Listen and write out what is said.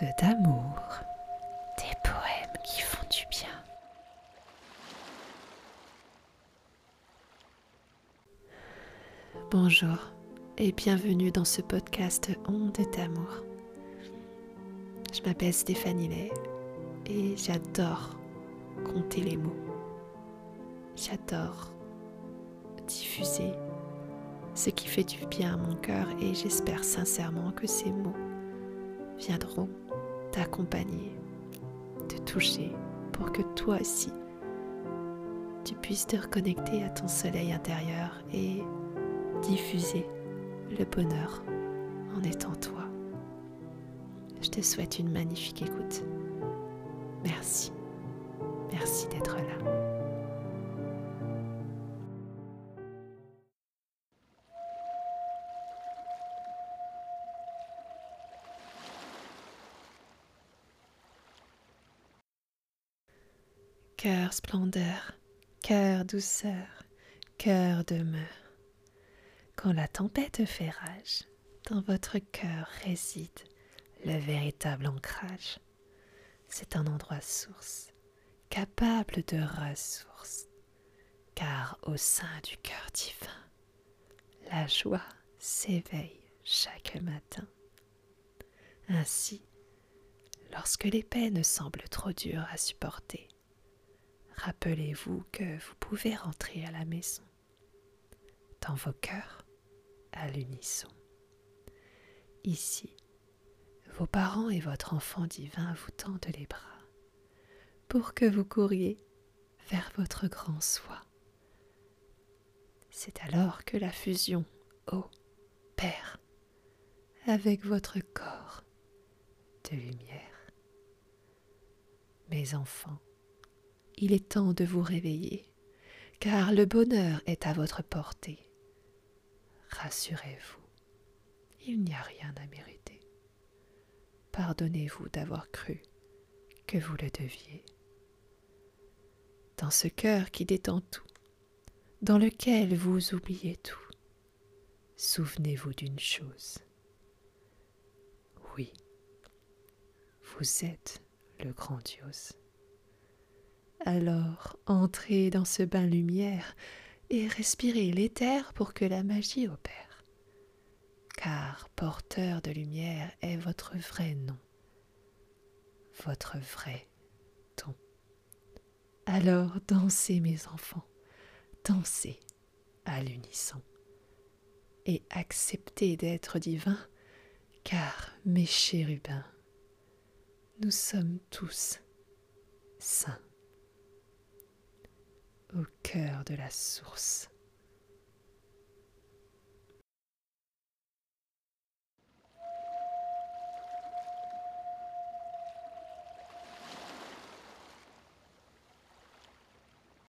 D'amour, des poèmes qui font du bien. Bonjour et bienvenue dans ce podcast Ondes d'amour. Je m'appelle Stéphanie Lay et j'adore compter les mots. J'adore diffuser ce qui fait du bien à mon cœur et j'espère sincèrement que ces mots viendront t'accompagner, te toucher pour que toi aussi tu puisses te reconnecter à ton soleil intérieur et diffuser le bonheur en étant toi. Je te souhaite une magnifique écoute. Merci. Merci d'être là. Cœur splendeur, cœur douceur, cœur demeure. Quand la tempête fait rage, dans votre cœur réside le véritable ancrage. C'est un endroit source, capable de ressources, car au sein du cœur divin, la joie s'éveille chaque matin. Ainsi, lorsque les peines semblent trop dures à supporter, rappelez-vous que vous pouvez rentrer à la maison, dans vos cœurs, à l'unisson. Ici, vos parents et votre enfant divin vous tendent les bras pour que vous couriez vers votre grand soi. C'est alors que la fusion ô Père avec votre corps de lumière. Mes enfants, il est temps de vous réveiller, car le bonheur est à votre portée. Rassurez-vous, il n'y a rien à mériter. Pardonnez-vous d'avoir cru que vous le deviez. Dans ce cœur qui détend tout, dans lequel vous oubliez tout, souvenez-vous d'une chose. Oui, vous êtes le grandiose. Alors entrez dans ce bain lumière et respirez l'éther pour que la magie opère. Car porteur de lumière est votre vrai nom, votre vrai don. Alors dansez mes enfants, dansez à l'unisson et acceptez d'être divin, car mes chérubins, nous sommes tous saints au cœur de la source.